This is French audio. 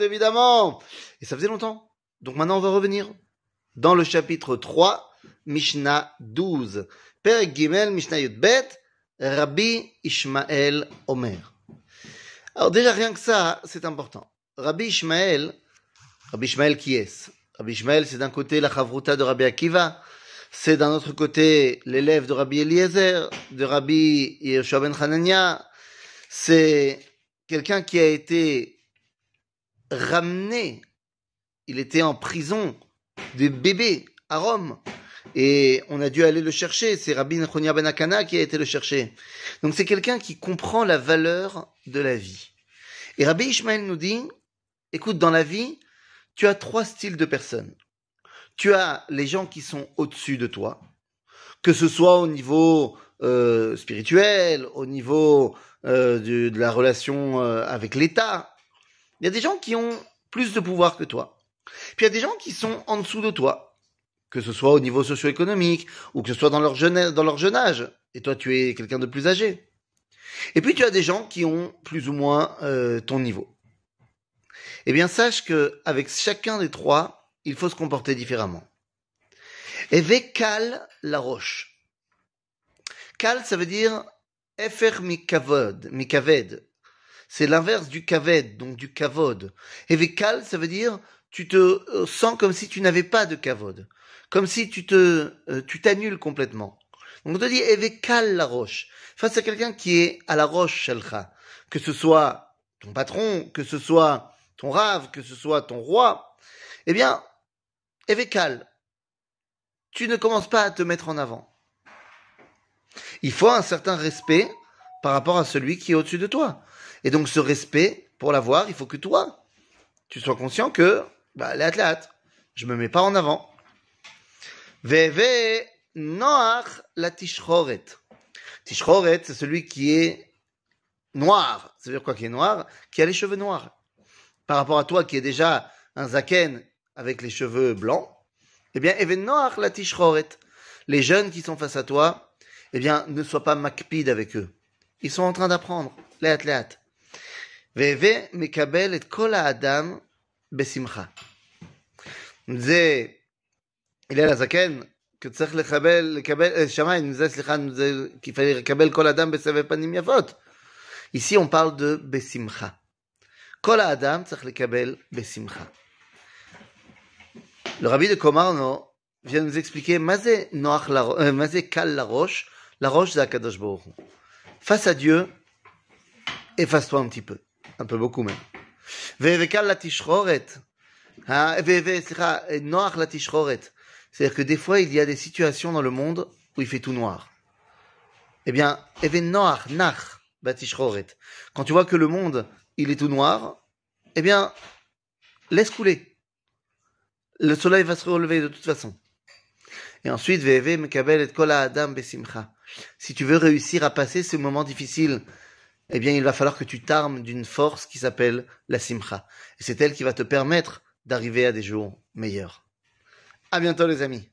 évidemment. Et ça faisait longtemps. Donc maintenant, on va revenir dans le chapitre 3, Mishnah 12. Père Gimel, Mishnah Yudbet, Rabbi Ishmael Omer. Alors déjà, rien que ça, c'est important. Rabbi Ishmael, Rabbi Ishmael qui est Rabbi Ishmael, c'est d'un côté la chavruta de Rabbi Akiva, c'est d'un autre côté l'élève de Rabbi Eliezer, de Rabbi Yeshua ben c'est quelqu'un qui a été ramené, il était en prison de bébé à Rome, et on a dû aller le chercher, c'est Rabbi Nechonia ben Akana qui a été le chercher. Donc c'est quelqu'un qui comprend la valeur de la vie. Et Rabbi Ishmael nous dit, écoute, dans la vie, tu as trois styles de personnes. Tu as les gens qui sont au-dessus de toi, que ce soit au niveau euh, spirituel, au niveau euh, de, de, la relation euh, avec l'État. Il y a des gens qui ont plus de pouvoir que toi. Puis il y a des gens qui sont en dessous de toi, que ce soit au niveau socio-économique ou que ce soit dans leur, jeune, dans leur jeune âge. Et toi, tu es quelqu'un de plus âgé. Et puis tu as des gens qui ont plus ou moins euh, ton niveau. Eh bien, sache que avec chacun des trois, il faut se comporter différemment. Et kal la roche. Kal, ça veut dire efer mikavod, mikaved. C'est l'inverse du kaved, donc du kavod. Et kal, ça veut dire tu te euh, sens comme si tu n'avais pas de kavod, comme si tu te, euh, tu t'annules complètement. Donc on te dit evekal la roche. Face à quelqu'un qui est à la roche shelcha, que ce soit ton patron, que ce soit ton rave, que ce soit ton roi, eh bien, Evekal, tu ne commences pas à te mettre en avant. Il faut un certain respect par rapport à celui qui est au-dessus de toi. Et donc ce respect, pour l'avoir, il faut que toi, tu sois conscient que, bah, les athlètes, je me mets pas en avant. Veve noach la tishchoret. Tishchoret, c'est celui qui est noir. Ça veut dire quoi qui est noir? Qui a les cheveux noirs par rapport à toi qui est déjà un zaken avec les cheveux blancs, eh bien, Noach la tishroret. Les jeunes qui sont face à toi, eh bien, ne sois pas makpid avec eux. Ils sont en train d'apprendre. Léat, léat. Veve mekabel et kol adam besimcha. disait, il est la zaken, que tzach lekabel, lekabel, Shamaï nous disait, slicha, nous disait qu'il fallait lekabel kol adam besave panim yafot. Ici, on parle de besimcha. Le rabbi de Komarno vient nous expliquer Mazé euh, Kal la roche. La roche, c'est Akadosh Face à Dieu, efface-toi un petit peu. Un peu beaucoup même. Tishroret. C'est-à-dire que des fois, il y a des situations dans le monde où il fait tout noir. Eh bien. Quand tu vois que le monde il est tout noir, eh bien, laisse couler. Le soleil va se relever de toute façon. Et ensuite, Veve Mekabel et Kola Adam Besimcha. Si tu veux réussir à passer ce moment difficile, eh bien, il va falloir que tu t'armes d'une force qui s'appelle la Simcha. Et c'est elle qui va te permettre d'arriver à des jours meilleurs. À bientôt, les amis.